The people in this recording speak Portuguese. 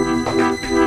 Música